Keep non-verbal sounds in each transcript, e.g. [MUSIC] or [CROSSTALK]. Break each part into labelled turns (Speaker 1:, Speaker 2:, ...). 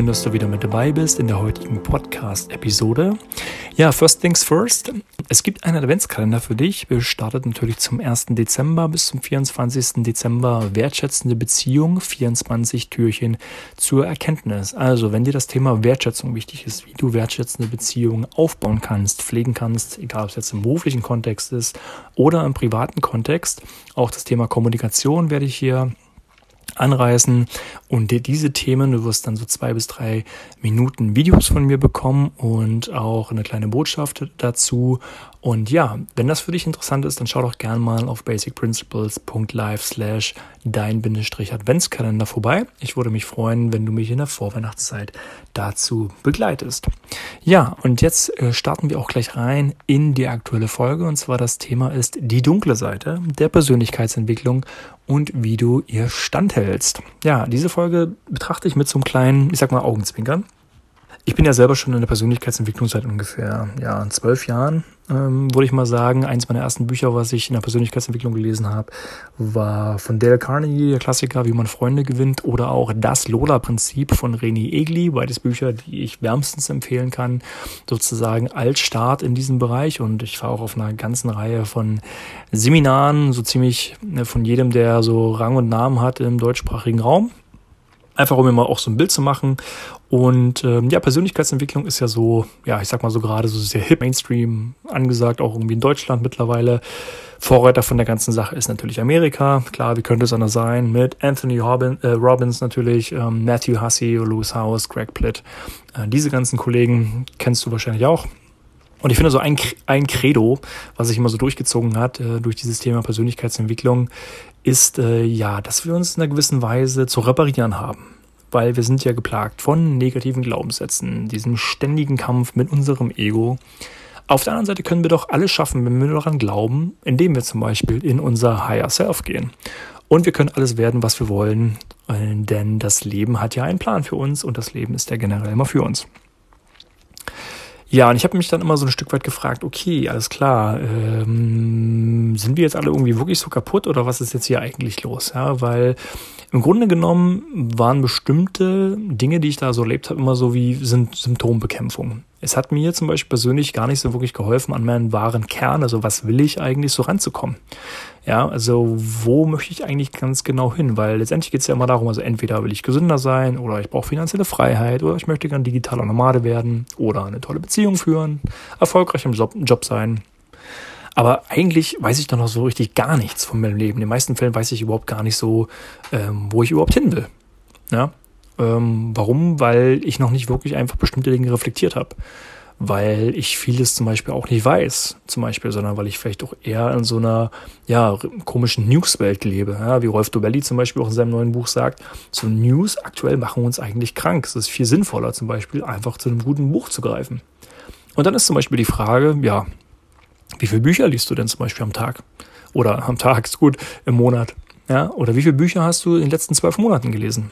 Speaker 1: schön, dass du wieder mit dabei bist in der heutigen Podcast-Episode. Ja, first things first. Es gibt einen Adventskalender für dich. Wir starten natürlich zum 1. Dezember bis zum 24. Dezember wertschätzende Beziehung, 24 Türchen zur Erkenntnis. Also, wenn dir das Thema Wertschätzung wichtig ist, wie du wertschätzende Beziehungen aufbauen kannst, pflegen kannst, egal ob es jetzt im beruflichen Kontext ist oder im privaten Kontext, auch das Thema Kommunikation werde ich hier anreißen und diese Themen, du wirst dann so zwei bis drei Minuten Videos von mir bekommen und auch eine kleine Botschaft dazu. Und ja, wenn das für dich interessant ist, dann schau doch gerne mal auf basicprinciples.live slash dein-adventskalender vorbei. Ich würde mich freuen, wenn du mich in der Vorweihnachtszeit dazu begleitest. Ja, und jetzt äh, starten wir auch gleich rein in die aktuelle Folge. Und zwar das Thema ist die dunkle Seite der Persönlichkeitsentwicklung und wie du ihr standhältst. Ja, diese Folge betrachte ich mit so einem kleinen, ich sag mal, Augenzwinkern. Ich bin ja selber schon in der Persönlichkeitsentwicklung seit ungefähr ja, zwölf Jahren, ähm, würde ich mal sagen. Eins meiner ersten Bücher, was ich in der Persönlichkeitsentwicklung gelesen habe, war von Dale Carnegie, der Klassiker, wie man Freunde gewinnt, oder auch Das Lola-Prinzip von René Egli, beides Bücher, die ich wärmstens empfehlen kann, sozusagen als Start in diesem Bereich. Und ich war auch auf einer ganzen Reihe von Seminaren, so ziemlich ne, von jedem, der so Rang und Namen hat im deutschsprachigen Raum. Einfach um mir mal auch so ein Bild zu machen. Und ähm, ja, Persönlichkeitsentwicklung ist ja so, ja, ich sag mal so gerade so sehr hip Mainstream angesagt, auch irgendwie in Deutschland mittlerweile. Vorreiter von der ganzen Sache ist natürlich Amerika. Klar, wie könnte es anders sein? Mit Anthony Robin, äh, Robbins natürlich, ähm, Matthew Hussey, Lewis House, Greg Plitt. Äh, diese ganzen Kollegen kennst du wahrscheinlich auch. Und ich finde so ein, ein Credo, was sich immer so durchgezogen hat äh, durch dieses Thema Persönlichkeitsentwicklung, ist äh, ja, dass wir uns in einer gewissen Weise zu reparieren haben. Weil wir sind ja geplagt von negativen Glaubenssätzen, diesem ständigen Kampf mit unserem Ego. Auf der anderen Seite können wir doch alles schaffen, wenn wir daran glauben, indem wir zum Beispiel in unser Higher Self gehen. Und wir können alles werden, was wir wollen, denn das Leben hat ja einen Plan für uns und das Leben ist ja generell immer für uns. Ja, und ich habe mich dann immer so ein Stück weit gefragt, okay, alles klar, ähm, sind wir jetzt alle irgendwie wirklich so kaputt oder was ist jetzt hier eigentlich los? Ja, weil im Grunde genommen waren bestimmte Dinge, die ich da so erlebt habe, immer so wie sind Symptombekämpfung. Es hat mir zum Beispiel persönlich gar nicht so wirklich geholfen, an meinen wahren Kern, also was will ich eigentlich so ranzukommen. Ja, also wo möchte ich eigentlich ganz genau hin? Weil letztendlich geht es ja immer darum, also entweder will ich gesünder sein oder ich brauche finanzielle Freiheit oder ich möchte gern digitaler Nomade werden oder eine tolle Beziehung führen, erfolgreich im Job, sein. Aber eigentlich weiß ich doch noch so richtig gar nichts von meinem Leben. In den meisten Fällen weiß ich überhaupt gar nicht so, ähm, wo ich überhaupt hin will. Ja, ähm, warum? Weil ich noch nicht wirklich einfach bestimmte Dinge reflektiert habe. Weil ich vieles zum Beispiel auch nicht weiß, zum Beispiel, sondern weil ich vielleicht auch eher in so einer ja, komischen News-Welt lebe. Ja, wie Rolf Dobelli zum Beispiel auch in seinem neuen Buch sagt, so News aktuell machen uns eigentlich krank. Es ist viel sinnvoller, zum Beispiel einfach zu einem guten Buch zu greifen. Und dann ist zum Beispiel die Frage, ja, wie viele Bücher liest du denn zum Beispiel am Tag? Oder am Tag ist gut, im Monat. Ja, oder wie viele Bücher hast du in den letzten zwölf Monaten gelesen?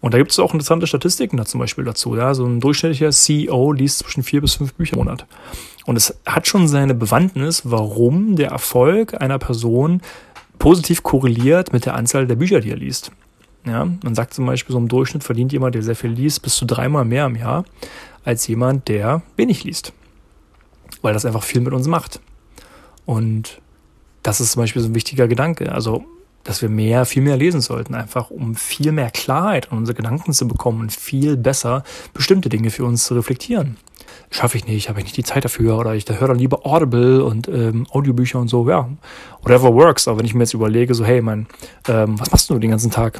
Speaker 1: Und da gibt es auch interessante Statistiken da zum Beispiel dazu. Ja, so ein durchschnittlicher CEO liest zwischen vier bis fünf Bücher im Monat. Und es hat schon seine Bewandtnis, warum der Erfolg einer Person positiv korreliert mit der Anzahl der Bücher, die er liest. Ja, man sagt zum Beispiel, so im Durchschnitt verdient jemand, der sehr viel liest, bis zu dreimal mehr im Jahr als jemand, der wenig liest. Weil das einfach viel mit uns macht. Und das ist zum Beispiel so ein wichtiger Gedanke. Also dass wir mehr, viel mehr lesen sollten, einfach um viel mehr Klarheit in unsere Gedanken zu bekommen und viel besser bestimmte Dinge für uns zu reflektieren. Schaffe ich nicht, habe ich nicht die Zeit dafür oder ich höre dann lieber Audible und ähm, Audiobücher und so, ja, whatever works. Aber wenn ich mir jetzt überlege, so, hey, mein, ähm, was machst du den ganzen Tag?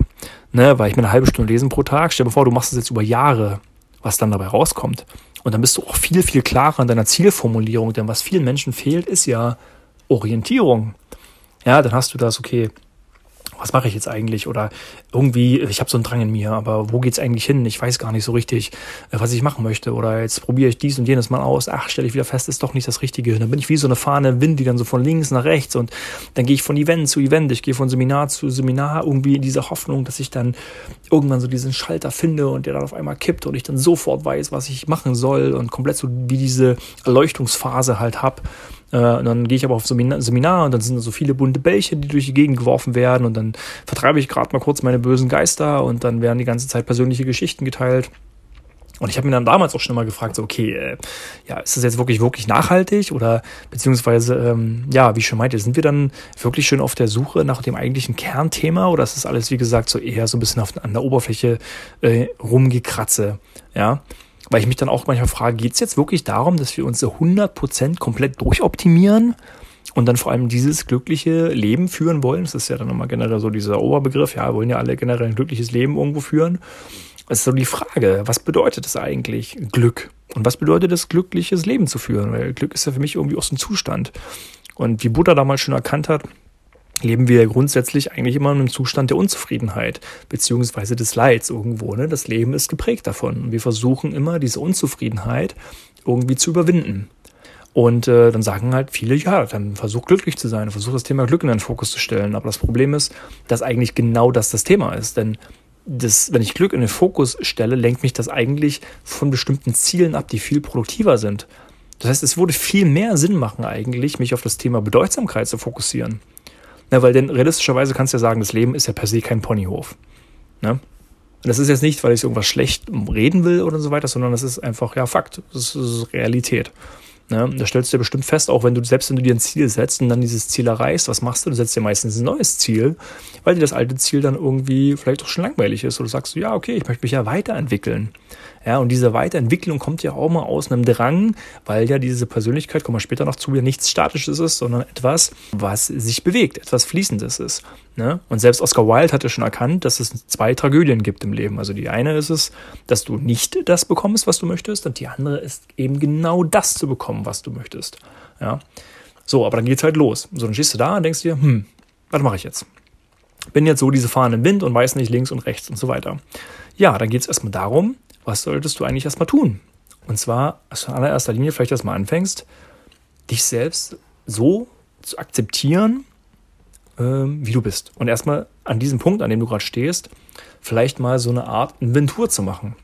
Speaker 1: Ne, weil ich mir eine halbe Stunde lesen pro Tag, stell dir vor, du machst es jetzt über Jahre, was dann dabei rauskommt. Und dann bist du auch viel, viel klarer in deiner Zielformulierung, denn was vielen Menschen fehlt, ist ja Orientierung. Ja, dann hast du das, okay, was mache ich jetzt eigentlich? Oder irgendwie, ich habe so einen Drang in mir, aber wo geht's eigentlich hin? Ich weiß gar nicht so richtig, äh, was ich machen möchte. Oder jetzt probiere ich dies und jenes mal aus. Ach, stelle ich wieder fest, ist doch nicht das Richtige. dann bin ich wie so eine Fahne Wind, die dann so von links nach rechts und dann gehe ich von Event zu Event, ich gehe von Seminar zu Seminar, irgendwie in dieser Hoffnung, dass ich dann irgendwann so diesen Schalter finde und der dann auf einmal kippt und ich dann sofort weiß, was ich machen soll und komplett so wie diese Erleuchtungsphase halt hab Äh, und dann gehe ich aber auf Seminar, Seminar und dann sind so viele bunte Bällche, die durch die Gegend geworfen werden und dann vertreibe ich gerade mal kurz meine bösen Geister und dann werden die ganze Zeit persönliche Geschichten geteilt. Und ich habe mir dann damals auch schon mal gefragt, so, okay, äh, ja, ist das jetzt wirklich, wirklich nachhaltig oder beziehungsweise, ähm, ja, wie ich schon meinte, sind wir dann wirklich schön auf der Suche nach dem eigentlichen Kernthema oder ist das alles, wie gesagt, so eher so ein bisschen auf, an der Oberfläche äh, rumgekratze, ja? Weil ich mich dann auch manchmal frage, geht es jetzt wirklich darum, dass wir uns so 100% komplett durchoptimieren und dann vor allem dieses glückliche Leben führen wollen? Das ist ja dann nochmal generell so dieser Oberbegriff, ja, wollen ja alle generell ein glückliches Leben irgendwo führen. Es ist so die Frage, was bedeutet es eigentlich, Glück? Und was bedeutet es, glückliches Leben zu führen? Weil Glück ist ja für mich irgendwie auch so ein Zustand. Und wie Buddha damals schon erkannt hat, leben wir grundsätzlich eigentlich immer in einem Zustand der Unzufriedenheit, beziehungsweise des Leids irgendwo. Ne? Das Leben ist geprägt davon. Und wir versuchen immer, diese Unzufriedenheit irgendwie zu überwinden. Und äh, dann sagen halt viele, ja, dann versuch glücklich zu sein, versuch das Thema Glück in den Fokus zu stellen. Aber das Problem ist, dass eigentlich genau das das Thema ist. Denn das, wenn ich Glück in den Fokus stelle, lenkt mich das eigentlich von bestimmten Zielen ab, die viel produktiver sind. Das heißt, es würde viel mehr Sinn machen, eigentlich, mich auf das Thema Bedeutsamkeit zu fokussieren. Na, weil denn realistischerweise kannst du ja sagen, das Leben ist ja per se kein Ponyhof. Ne? Und das ist jetzt nicht, weil ich irgendwas schlecht reden will oder so weiter, sondern das ist einfach, ja, Fakt. Das ist Realität. Ne? Da stellst du dir bestimmt fest, auch wenn du selbst wenn du dir ein Ziel setzt und dann dieses Ziel erreichst, was machst du? Du setzt dir meistens ein neues Ziel, weil dir das alte Ziel dann irgendwie vielleicht auch schon langweilig ist. Oder du sagst, ja, okay, ich möchte mich ja weiterentwickeln. Ja, und diese Weiterentwicklung kommt ja auch mal aus einem Drang, weil ja diese Persönlichkeit, kommen wir später noch zu, ja nichts Statisches ist, sondern etwas, was sich bewegt, etwas Fließendes ist. Ne? Und selbst Oscar Wilde hatte schon erkannt, dass es zwei Tragödien gibt im Leben. Also die eine ist es, dass du nicht das bekommst, was du möchtest, und die andere ist eben genau das zu bekommen, was du möchtest. Ja. So, aber dann geht's halt los. So, dann stehst du da und denkst dir, hm, was mache ich jetzt? Bin jetzt so diese fahrenden Wind und weiß nicht links und rechts und so weiter. Ja, dann geht's erstmal darum, was solltest du eigentlich erstmal tun? Und zwar, als du in allererster Linie vielleicht erstmal anfängst, dich selbst so zu akzeptieren, ähm, wie du bist. Und erstmal an diesem Punkt, an dem du gerade stehst, vielleicht mal so eine Art Inventur zu machen.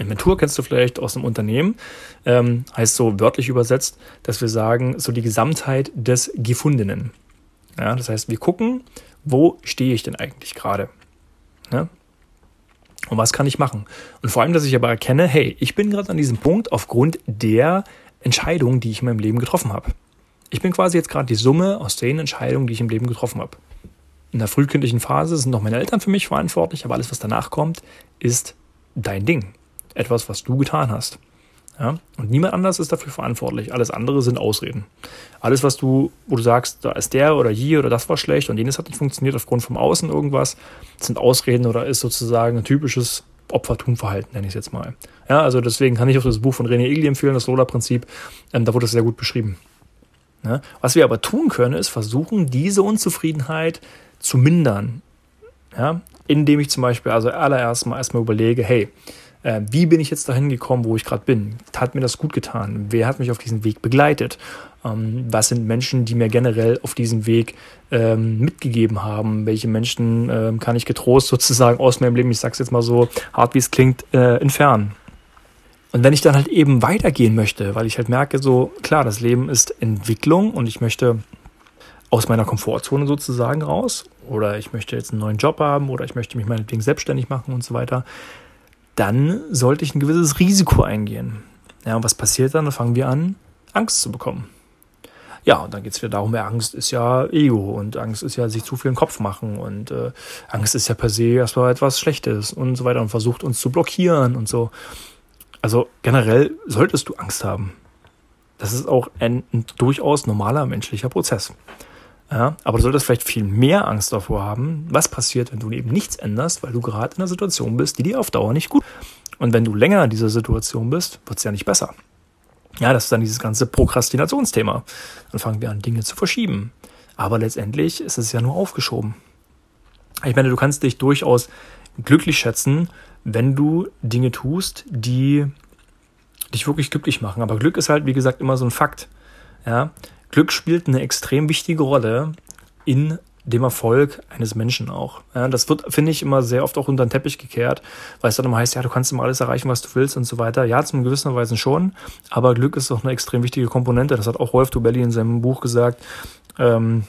Speaker 1: Inventur kennst du vielleicht aus einem Unternehmen, ähm, heißt so wörtlich übersetzt, dass wir sagen, so die Gesamtheit des Gefundenen. Ja, das heißt, wir gucken, wo stehe ich denn eigentlich gerade? Ja? Und was kann ich machen? Und vor allem, dass ich aber erkenne, hey, ich bin gerade an diesem Punkt aufgrund der Entscheidungen, die ich in meinem Leben getroffen habe. Ich bin quasi jetzt gerade die Summe aus den Entscheidungen, die ich im Leben getroffen habe. In der frühkindlichen Phase sind noch meine Eltern für mich verantwortlich, aber alles, was danach kommt, ist dein Ding. Etwas, was du getan hast. Ja? Und niemand anders ist dafür verantwortlich. Alles andere sind Ausreden. Alles, was du, wo du sagst, da ist der oder hier oder das war schlecht und jenes hat nicht funktioniert aufgrund vom Außen irgendwas, sind Ausreden oder ist sozusagen ein typisches Opfertumverhalten, nenne ich es jetzt mal. Ja, also deswegen kann ich auch das Buch von René Igli empfehlen, das Lola-Prinzip. Ähm, da wurde es sehr gut beschrieben. Ja? Was wir aber tun können, ist versuchen, diese Unzufriedenheit zu mindern. Ja? Indem ich zum Beispiel also allererst mal erstmal überlege, hey, äh, wie bin ich jetzt dahin gekommen, wo ich gerade bin? Hat mir das gut getan? Wer hat mich auf diesem Weg begleitet? Ähm, was sind Menschen, die mir generell auf diesem Weg ähm, mitgegeben haben? Welche Menschen ähm, kann ich getrost [LAUGHS] sozusagen aus meinem Leben, ich sag's jetzt mal so hart wie es klingt, äh, entfernen? Und wenn ich dann halt eben weitergehen möchte, weil ich halt merke, so klar, das Leben ist Entwicklung und ich möchte aus meiner Komfortzone sozusagen raus oder ich möchte jetzt einen neuen Job haben oder ich möchte mich meinetwegen selbstständig machen und so weiter, dann sollte ich ein gewisses Risiko eingehen. Ja, und was passiert dann? Dann fangen wir an, Angst zu bekommen. Ja, und dann geht es wieder darum, ja, Angst ist ja Ego und Angst ist ja sich zu viel im Kopf machen und äh, Angst ist ja per se erstmal etwas Schlechtes und so weiter und versucht uns zu blockieren und so. Also generell solltest du Angst haben. Das ist auch ein, ein durchaus normaler menschlicher Prozess. Ja, aber du solltest vielleicht viel mehr Angst davor haben, was passiert, wenn du eben nichts änderst, weil du gerade in einer Situation bist, die dir auf Dauer nicht gut. Und wenn du länger in dieser Situation bist, wird es ja nicht besser. Ja, das ist dann dieses ganze Prokrastinationsthema. Dann fangen wir an, Dinge zu verschieben. Aber letztendlich ist es ja nur aufgeschoben. Ich meine, du kannst dich durchaus glücklich schätzen, wenn du Dinge tust, die dich wirklich glücklich machen. Aber Glück ist halt, wie gesagt, immer so ein Fakt. Ja, Glück spielt eine extrem wichtige Rolle in dem Erfolg eines Menschen auch. Ja, das wird, finde ich, immer sehr oft auch unter den Teppich gekehrt, weil es dann immer heißt, ja, du kannst immer alles erreichen, was du willst und so weiter. Ja, zum gewissen Weise schon, aber Glück ist auch eine extrem wichtige Komponente. Das hat auch Rolf Dubelli in seinem Buch gesagt, ähm,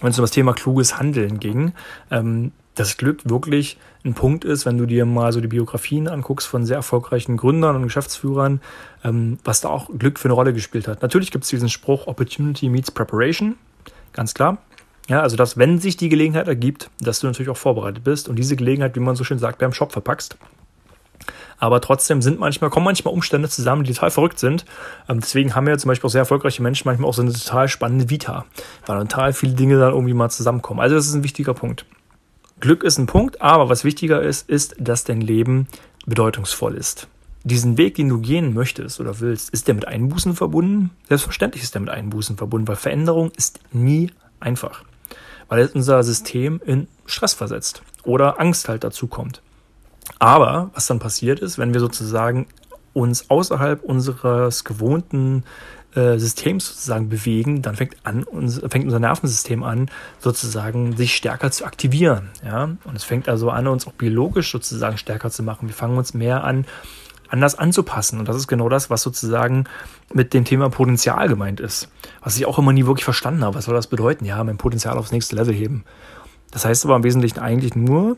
Speaker 1: wenn es um das Thema kluges Handeln ging, ähm, dass Glück wirklich ein Punkt ist, wenn du dir mal so die Biografien anguckst von sehr erfolgreichen Gründern und Geschäftsführern, ähm, was da auch Glück für eine Rolle gespielt hat. Natürlich gibt es diesen Spruch, Opportunity meets Preparation, ganz klar. Ja, also dass, wenn sich die Gelegenheit ergibt, dass du natürlich auch vorbereitet bist und diese Gelegenheit, wie man so schön sagt, beim Shop verpackst. Aber trotzdem sind manchmal, kommen manchmal Umstände zusammen, die total verrückt sind. Ähm, deswegen haben ja zum Beispiel auch sehr erfolgreiche Menschen manchmal auch so eine total spannende Vita, weil total viele Dinge dann irgendwie mal zusammenkommen. Also das ist ein wichtiger Punkt. Glück ist ein Punkt, aber was wichtiger ist, ist, dass dein Leben bedeutungsvoll ist. Diesen Weg, den du gehen möchtest oder willst, ist der mit Einbußen verbunden? Selbstverständlich ist der mit Einbußen verbunden, weil Veränderung ist nie einfach weil unser System in Stress versetzt oder Angst halt dazu kommt. Aber was dann passiert ist, wenn wir sozusagen uns außerhalb unseres gewohnten äh, Systems sozusagen bewegen, dann fängt an, fängt unser Nervensystem an, sozusagen sich stärker zu aktivieren. Ja? Und es fängt also an, uns auch biologisch sozusagen stärker zu machen. Wir fangen uns mehr an, anders anzupassen. Und das ist genau das, was sozusagen mit dem Thema Potenzial gemeint ist. Was ich auch immer nie wirklich verstanden habe. Was soll das bedeuten? Ja, mein Potenzial aufs nächste Level heben. Das heißt aber im Wesentlichen eigentlich nur,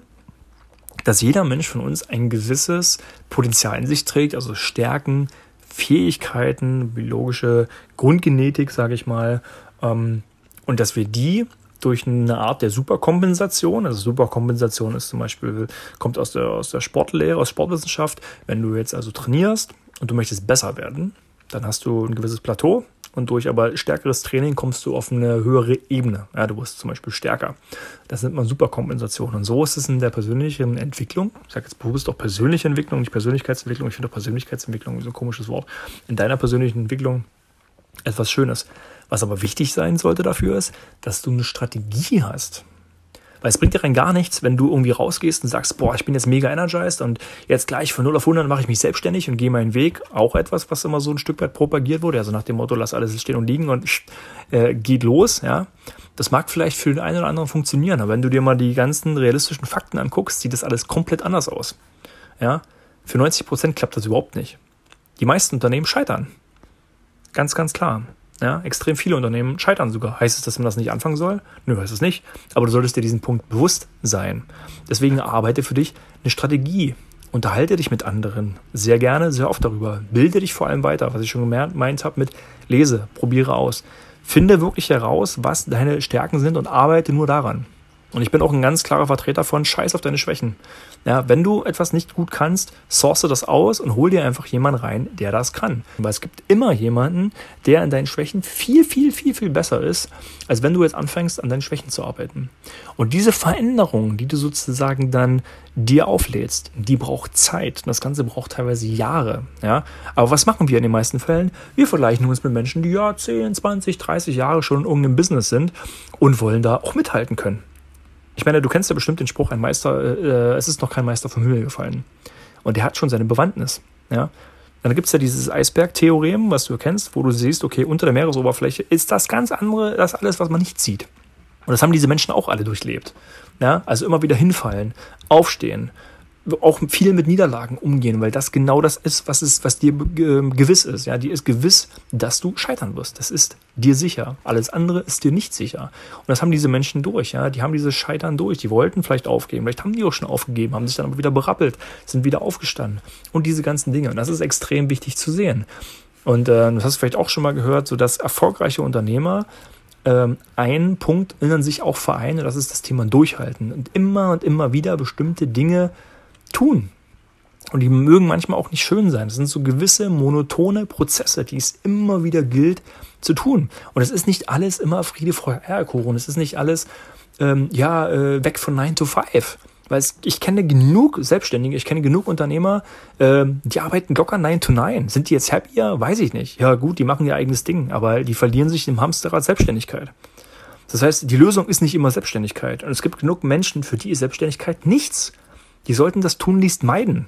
Speaker 1: dass jeder Mensch von uns ein gewisses Potenzial in sich trägt, also Stärken, Fähigkeiten, biologische Grundgenetik, sage ich mal, ähm, und dass wir die durch eine Art der Superkompensation. Also Superkompensation ist zum Beispiel, kommt aus der, aus der Sportlehre, aus Sportwissenschaft. Wenn du jetzt also trainierst und du möchtest besser werden, dann hast du ein gewisses Plateau und durch aber stärkeres Training kommst du auf eine höhere Ebene. Ja, du wirst zum Beispiel stärker. Das nennt man Superkompensation. Und so ist es in der persönlichen Entwicklung. Ich sage jetzt bewusst auch persönliche Entwicklung, nicht Persönlichkeitsentwicklung. Ich finde auch Persönlichkeitsentwicklung so ein komisches Wort. In deiner persönlichen Entwicklung etwas Schönes. Was aber wichtig sein sollte dafür ist, dass du eine Strategie hast. Weil es bringt dir rein gar nichts, wenn du irgendwie rausgehst und sagst, boah, ich bin jetzt mega energized und jetzt gleich von 0 auf 100 mache ich mich selbstständig und gehe meinen Weg. Auch etwas, was immer so ein Stück weit propagiert wurde. Also nach dem Motto, lass alles stehen und liegen und äh, geht los, ja. Das mag vielleicht für den einen oder anderen funktionieren, aber wenn du dir mal die ganzen realistischen Fakten anguckst, sieht das alles komplett anders aus. Ja. Für 90 Prozent klappt das überhaupt nicht. Die meisten Unternehmen scheitern. Ganz, ganz klar. Ja, extrem viele Unternehmen scheitern sogar. Heißt es, dass man das nicht anfangen soll? Nö, heißt es nicht. Aber du solltest dir diesen Punkt bewusst sein. Deswegen arbeite für dich eine Strategie. Unterhalte dich mit anderen. Sehr gerne, sehr oft darüber. Bilde dich vor allem weiter, was ich schon gemeint habe mit lese, probiere aus. Finde wirklich heraus, was deine Stärken sind und arbeite nur daran. Und ich bin auch ein ganz klarer Vertreter von Scheiß auf deine Schwächen. Ja, wenn du etwas nicht gut kannst, source das aus und hol dir einfach jemanden rein, der das kann. Weil es gibt immer jemanden, der an deinen Schwächen viel, viel, viel, viel besser ist, als wenn du jetzt anfängst, an deinen Schwächen zu arbeiten. Und diese Veränderung, die du sozusagen dann dir auflädst, die braucht Zeit. Das Ganze braucht teilweise Jahre. Ja? Aber was machen wir in den meisten Fällen? Wir vergleichen uns mit Menschen, die ja 10, 20, 30 Jahre schon in irgendeinem Business sind und wollen da auch mithalten können. Ich meine, du kennst ja bestimmt den Spruch, ein Meister, äh, es ist noch kein Meister vom Himmel gefallen. Und der hat schon seine Bewandtnis. Ja? Dann gibt es ja dieses Eisberg-Theorem, was du kennst, wo du siehst, okay, unter der Meeresoberfläche ist das ganz andere, das alles, was man nicht sieht. Und das haben diese Menschen auch alle durchlebt. Ja? Also immer wieder hinfallen, aufstehen, auch viel mit Niederlagen umgehen, weil das genau das ist, was ist, was dir gewiss ist. Ja, dir ist gewiss, dass du scheitern wirst. Das ist dir sicher. Alles andere ist dir nicht sicher. Und das haben diese Menschen durch. Ja, die haben dieses Scheitern durch. Die wollten vielleicht aufgeben, vielleicht haben die auch schon aufgegeben, haben sich dann aber wieder berappelt, sind wieder aufgestanden und diese ganzen Dinge. Und das ist extrem wichtig zu sehen. Und äh, das hast du vielleicht auch schon mal gehört, so dass erfolgreiche Unternehmer ähm, einen Punkt in sich auch vereinen. Das ist das Thema Durchhalten und immer und immer wieder bestimmte Dinge tun. Und die mögen manchmal auch nicht schön sein. Das sind so gewisse monotone Prozesse, die es immer wieder gilt zu tun. Und es ist nicht alles immer Friede, Freude, Eierkuchen. Es ist nicht alles, ähm, ja, äh, weg von 9 to 5. Weil es, ich kenne genug Selbstständige, ich kenne genug Unternehmer, äh, die arbeiten locker 9 to 9. Sind die jetzt happier? Weiß ich nicht. Ja gut, die machen ihr eigenes Ding, aber die verlieren sich im Hamsterrad Selbstständigkeit. Das heißt, die Lösung ist nicht immer Selbstständigkeit. Und es gibt genug Menschen, für die ist Selbstständigkeit nichts. Die sollten das tunlichst meiden.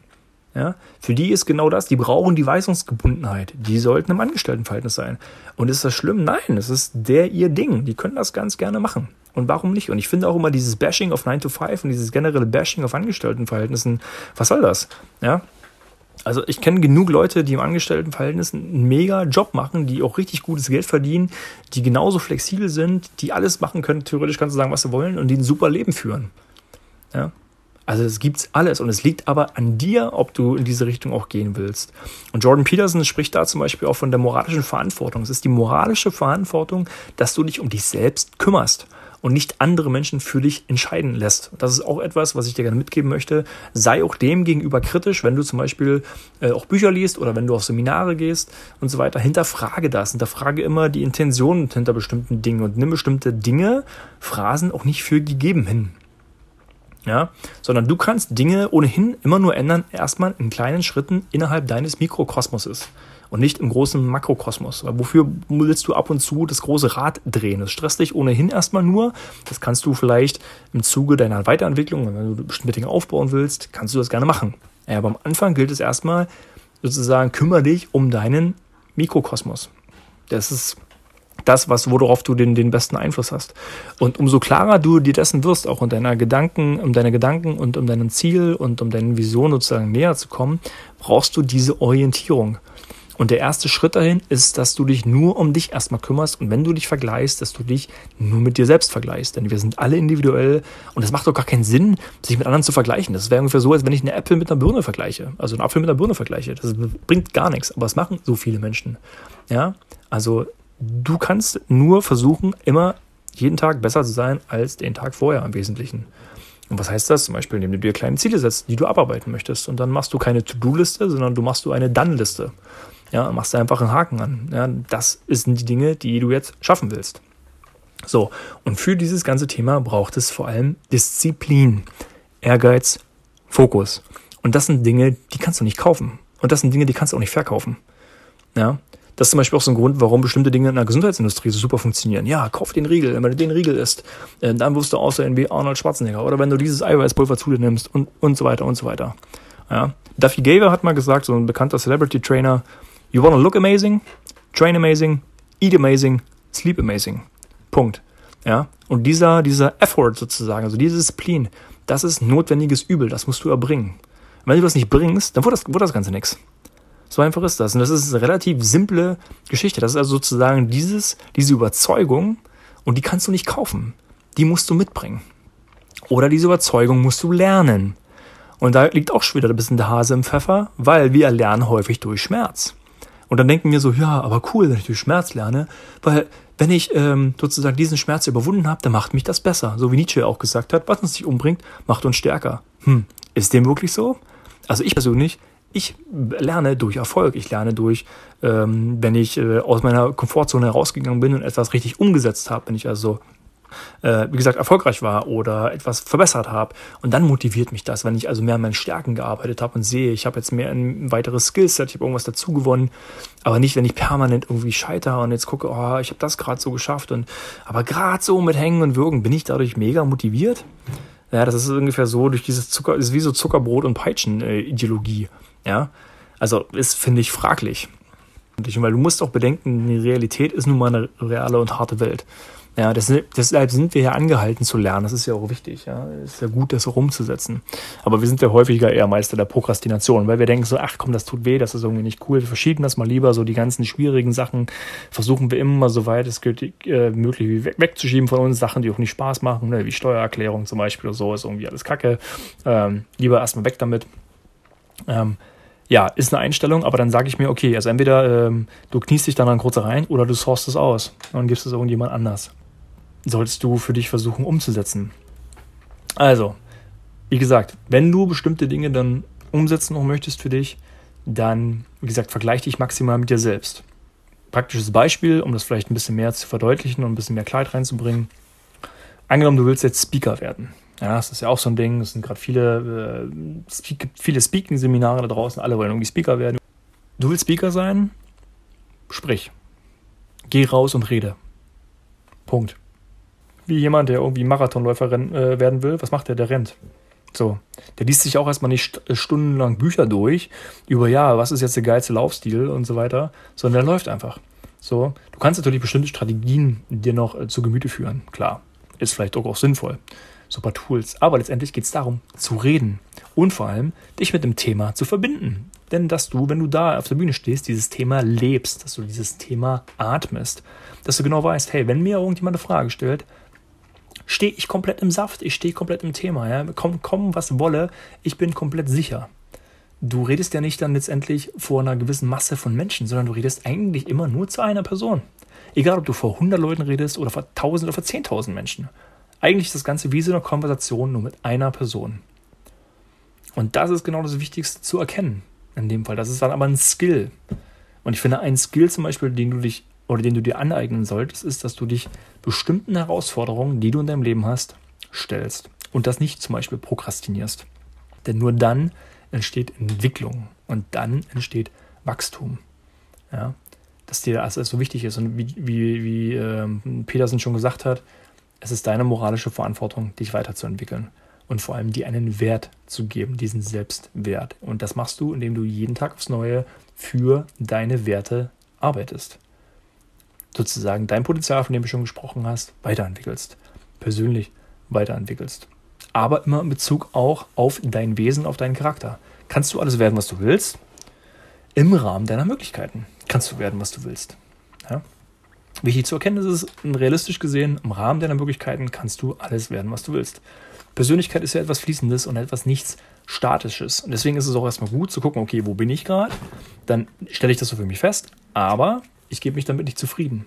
Speaker 1: Ja, für die ist genau das, die brauchen die Weisungsgebundenheit. Die sollten im Angestelltenverhältnis sein. Und ist das schlimm? Nein, es ist der ihr Ding. Die können das ganz gerne machen. Und warum nicht? Und ich finde auch immer dieses Bashing auf 9 to 5 und dieses generelle Bashing auf Angestelltenverhältnissen, was soll das? Ja, also ich kenne genug Leute, die im Angestelltenverhältnis einen mega Job machen, die auch richtig gutes Geld verdienen, die genauso flexibel sind, die alles machen können, theoretisch kannst du sagen, was sie wollen, und die ein super Leben führen. Ja? Also es gibt's alles und es liegt aber an dir, ob du in diese Richtung auch gehen willst. Und Jordan Peterson spricht da zum Beispiel auch von der moralischen Verantwortung. Es ist die moralische Verantwortung, dass du dich um dich selbst kümmerst und nicht andere Menschen für dich entscheiden lässt. Das ist auch etwas, was ich dir gerne mitgeben möchte. Sei auch dem gegenüber kritisch, wenn du zum Beispiel äh, auch Bücher liest oder wenn du auf Seminare gehst und so weiter. Hinterfrage das. Hinterfrage immer die Intentionen hinter bestimmten Dingen und nimm bestimmte Dinge, Phrasen auch nicht für gegeben hin. Ja, sondern du kannst Dinge ohnehin immer nur ändern, erstmal in kleinen Schritten innerhalb deines Mikrokosmoses und nicht im großen Makrokosmos. Weil wofür willst du ab und zu das große Rad drehen? Das stresst dich ohnehin erstmal nur. Das kannst du vielleicht im Zuge deiner Weiterentwicklung, wenn du bestimmte Dinge aufbauen willst, kannst du das gerne machen. Ja, aber am Anfang gilt es erstmal sozusagen, kümmere dich um deinen Mikrokosmos. Das ist das, was, worauf du den, den besten Einfluss hast. Und umso klarer du dir dessen wirst, auch in deiner Gedanken, um deine Gedanken und um dein Ziel und um deine Vision sozusagen näher zu kommen, brauchst du diese Orientierung. Und der erste Schritt dahin ist, dass du dich nur um dich erstmal kümmerst und wenn du dich vergleichst, dass du dich nur mit dir selbst vergleichst. Denn wir sind alle individuell und es macht doch gar keinen Sinn, sich mit anderen zu vergleichen. Das wäre ungefähr so, als wenn ich eine Äpfel mit einer Birne vergleiche. Also einen Apfel mit einer Birne vergleiche. Das bringt gar nichts. Aber es machen so viele Menschen. Ja, also du kannst nur versuchen, immer jeden Tag besser zu sein als den Tag vorher im Wesentlichen. Und was heißt das? Zum Beispiel, indem du dir kleine Ziele setzt, die du abarbeiten möchtest. Und dann machst du keine To-Do-Liste, sondern du machst du eine Dann-Liste. Ja, machst du einfach einen Haken an. Ja, das sind die Dinge, die du jetzt schaffen willst. So, und für dieses ganze Thema braucht es vor allem Disziplin, Ehrgeiz, Fokus. Und das sind Dinge, die kannst du nicht kaufen. Und das sind Dinge, die kannst du auch nicht verkaufen. Ja, das ist zum Beispiel auch so ein Grund, warum bestimmte Dinge in der Gesundheitsindustrie so super funktionieren. Ja, kauf den Riegel. Wenn du den Riegel isst, äh, dann wirst du aussehen wie Arnold Schwarzenegger. Oder wenn du dieses Eiweißpulver zu dir nimmst und, und so weiter und so weiter. Ja. Duffy Gaver hat mal gesagt, so ein bekannter Celebrity Trainer, You wanna look amazing, train amazing, eat amazing, sleep amazing. Punkt. Ja. Und dieser, dieser Effort sozusagen, also diese Disziplin, das ist notwendiges Übel, das musst du erbringen. Wenn du das nicht bringst, dann wird das, wird das Ganze nichts. So einfach ist das. Und das ist eine relativ simple Geschichte. Das ist also sozusagen dieses, diese Überzeugung und die kannst du nicht kaufen. Die musst du mitbringen. Oder diese Überzeugung musst du lernen. Und da liegt auch schon wieder ein bisschen der Hase im Pfeffer, weil wir lernen häufig durch Schmerz. Und dann denken wir so, ja, aber cool, wenn ich durch Schmerz lerne, weil wenn ich ähm, sozusagen diesen Schmerz überwunden habe, dann macht mich das besser. So wie Nietzsche auch gesagt hat, was uns nicht umbringt, macht uns stärker. Hm, ist dem wirklich so? Also ich persönlich, ich lerne durch Erfolg. Ich lerne durch, ähm, wenn ich äh, aus meiner Komfortzone herausgegangen bin und etwas richtig umgesetzt habe, wenn ich also äh, wie gesagt, erfolgreich war oder etwas verbessert habe. Und dann motiviert mich das, wenn ich also mehr an meinen Stärken gearbeitet habe und sehe, ich habe jetzt mehr ein weiteres Skillset, ich habe irgendwas dazu gewonnen, aber nicht, wenn ich permanent irgendwie scheitere und jetzt gucke, oh, ich habe das gerade so geschafft und aber gerade so mit Hängen und Würgen bin ich dadurch mega motiviert. Ja, das ist ungefähr so durch dieses Zucker, ist wie so Zuckerbrot und Peitschen-Ideologie. Ja, also ist, finde ich, fraglich. Weil du musst auch bedenken, die Realität ist nun mal eine reale und harte Welt. Ja, deshalb sind wir ja angehalten zu lernen. Das ist ja auch wichtig. Ja, ist ja gut, das auch umzusetzen. Aber wir sind ja häufiger eher Meister der Prokrastination, weil wir denken so, ach komm, das tut weh, das ist irgendwie nicht cool. Wir verschieben das mal lieber. So die ganzen schwierigen Sachen versuchen wir immer so weit es geht, äh, möglich weg, wegzuschieben von uns. Sachen, die auch nicht Spaß machen, ne, wie Steuererklärung zum Beispiel oder so, ist irgendwie alles Kacke. Ähm, lieber erstmal weg damit. Ähm, ja, ist eine Einstellung, aber dann sage ich mir, okay, also entweder ähm, du kniest dich dann an kurze rein oder du sourst es aus und gibst es irgendjemand anders solltest du für dich versuchen umzusetzen. Also, wie gesagt, wenn du bestimmte Dinge dann umsetzen noch möchtest für dich, dann, wie gesagt, vergleich dich maximal mit dir selbst. Praktisches Beispiel, um das vielleicht ein bisschen mehr zu verdeutlichen und ein bisschen mehr Klarheit reinzubringen. Angenommen, du willst jetzt Speaker werden. Ja, das ist ja auch so ein Ding. Es sind gerade viele, äh, viele Speaking-Seminare da draußen. Alle wollen irgendwie Speaker werden. Du willst Speaker sein? Sprich. Geh raus und rede. Punkt wie jemand, der irgendwie Marathonläufer äh, werden will. Was macht der? Der rennt. So. Der liest sich auch erstmal nicht äh, stundenlang Bücher durch über, ja, was ist jetzt der geilste Laufstil und so weiter, sondern der läuft einfach. So. Du kannst natürlich bestimmte Strategien dir noch äh, zu Gemüte führen. Klar. ist vielleicht auch, auch sinnvoll. Super Tools. Aber letztendlich geht es darum, zu reden und vor allem dich mit dem Thema zu verbinden. Denn dass du, wenn du da auf der Bühne stehst, dieses Thema lebst, dass du dieses Thema atmest, dass du genau weißt, hey, wenn mir irgendjemand eine Frage stellt, stehe ich komplett im Saft, ich stehe komplett im Thema, ja, komm, komm, was wolle, ich bin komplett sicher. Du redest ja nicht dann letztendlich vor einer gewissen Masse von Menschen, sondern du redest eigentlich immer nur zu einer Person. Egal, ob du vor 100 Leuten redest oder vor 1000 oder vor 10.000 Menschen. Eigentlich das Ganze wie so eine Konversation nur mit einer Person. Und das ist genau das Wichtigste zu erkennen. In dem Fall. Das ist dann aber ein Skill. Und ich finde, ein Skill zum Beispiel, den du dich oder den du dir aneignen solltest, ist, dass du dich bestimmten Herausforderungen, die du in deinem Leben hast, stellst. Und das nicht zum Beispiel prokrastinierst. Denn nur dann entsteht Entwicklung und dann entsteht Wachstum. Ja? Dass dir das so wichtig ist. Und wie, wie, wie äh, Peterson schon gesagt hat, es ist deine moralische Verantwortung, dich weiterzuentwickeln und vor allem dir einen Wert zu geben, diesen Selbstwert. Und das machst du, indem du jeden Tag aufs Neue für deine Werte arbeitest. Sozusagen dein Potenzial, von dem du schon gesprochen hast, weiterentwickelst. Persönlich weiterentwickelst. Aber immer in Bezug auch auf dein Wesen, auf deinen Charakter. Kannst du alles werden, was du willst? Im Rahmen deiner Möglichkeiten kannst du werden, was du willst. Ja? Wichtig zu erkennen ist es, realistisch gesehen, im Rahmen deiner Möglichkeiten kannst du alles werden, was du willst. Persönlichkeit ist ja etwas Fließendes und etwas nichts Statisches. Und deswegen ist es auch erstmal gut zu gucken, okay, wo bin ich gerade? Dann stelle ich das so für mich fest, aber ich gebe mich damit nicht zufrieden.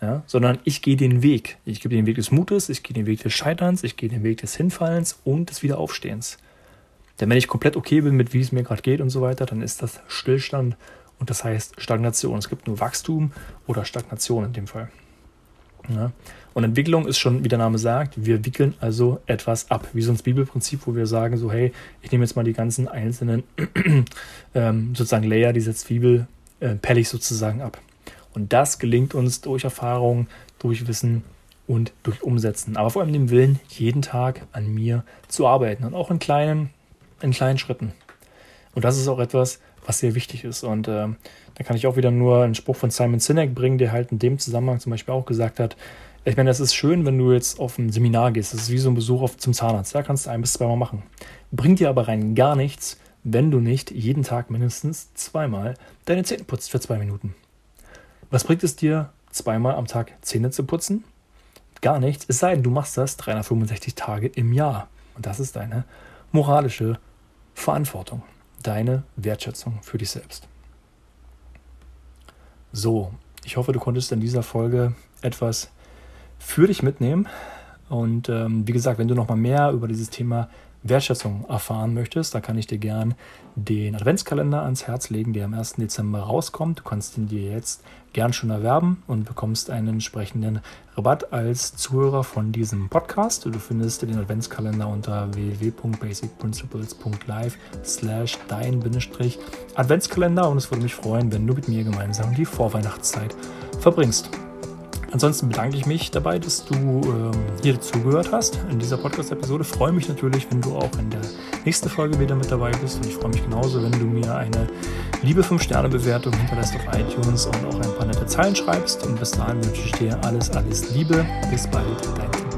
Speaker 1: Ja, sondern ich gehe den Weg. Ich gehe den Weg des Mutes, ich gehe den Weg des Scheiterns, ich gehe den Weg des Hinfallens und des Wiederaufstehens. Denn wenn ich komplett okay bin mit, wie es mir gerade geht und so weiter, dann ist das Stillstand und das heißt Stagnation. Es gibt nur Wachstum oder Stagnation in dem Fall. Ja. Und Entwicklung ist schon, wie der Name sagt, wir wickeln also etwas ab. Wie so ein Bibelprinzip, wo wir sagen, so, hey, ich nehme jetzt mal die ganzen einzelnen [CLEARS THROAT] ähm, sozusagen Layer dieser Zwiebel, äh, pelle ich sozusagen ab. Und das gelingt uns durch Erfahrung, durch Wissen und durch Umsetzen. Aber vor allem dem Willen, jeden Tag an mir zu arbeiten und auch in kleinen, in kleinen Schritten. Und das ist auch etwas, was sehr wichtig ist. Und äh, da kann ich auch wieder nur einen Spruch von Simon Sinek bringen, der halt in dem Zusammenhang zum Beispiel auch gesagt hat, ich meine, das ist schön, wenn du jetzt auf ein Seminar gehst. Das ist wie so ein Besuch auf, zum Zahnarzt. Da kannst du ein bis zweimal machen. Bringt dir aber rein gar nichts, wenn du nicht jeden Tag mindestens zweimal deine Zähne putzt für zwei Minuten. Was bringt es dir, zweimal am Tag Zähne zu putzen? Gar nichts, es sei denn, du machst das 365 Tage im Jahr. Und das ist deine moralische Verantwortung, deine Wertschätzung für dich selbst. So, ich hoffe, du konntest in dieser Folge etwas für dich mitnehmen. Und ähm, wie gesagt, wenn du noch mal mehr über dieses Thema Wertschätzung erfahren möchtest, da kann ich dir gern den Adventskalender ans Herz legen, der am 1. Dezember rauskommt. Du kannst ihn dir jetzt gern schon erwerben und bekommst einen entsprechenden Rabatt als Zuhörer von diesem Podcast. Du findest den Adventskalender unter www.basicprinciples.live slash dein-adventskalender und es würde mich freuen, wenn du mit mir gemeinsam die Vorweihnachtszeit verbringst. Ansonsten bedanke ich mich dabei, dass du ähm, hier zugehört hast in dieser Podcast-Episode. Freue mich natürlich, wenn du auch in der nächsten Folge wieder mit dabei bist. Und ich freue mich genauso, wenn du mir eine liebe 5-Sterne-Bewertung hinterlässt auf iTunes und auch ein paar nette Zeilen schreibst. Und bis dahin wünsche ich dir alles, alles Liebe. Bis bald, dein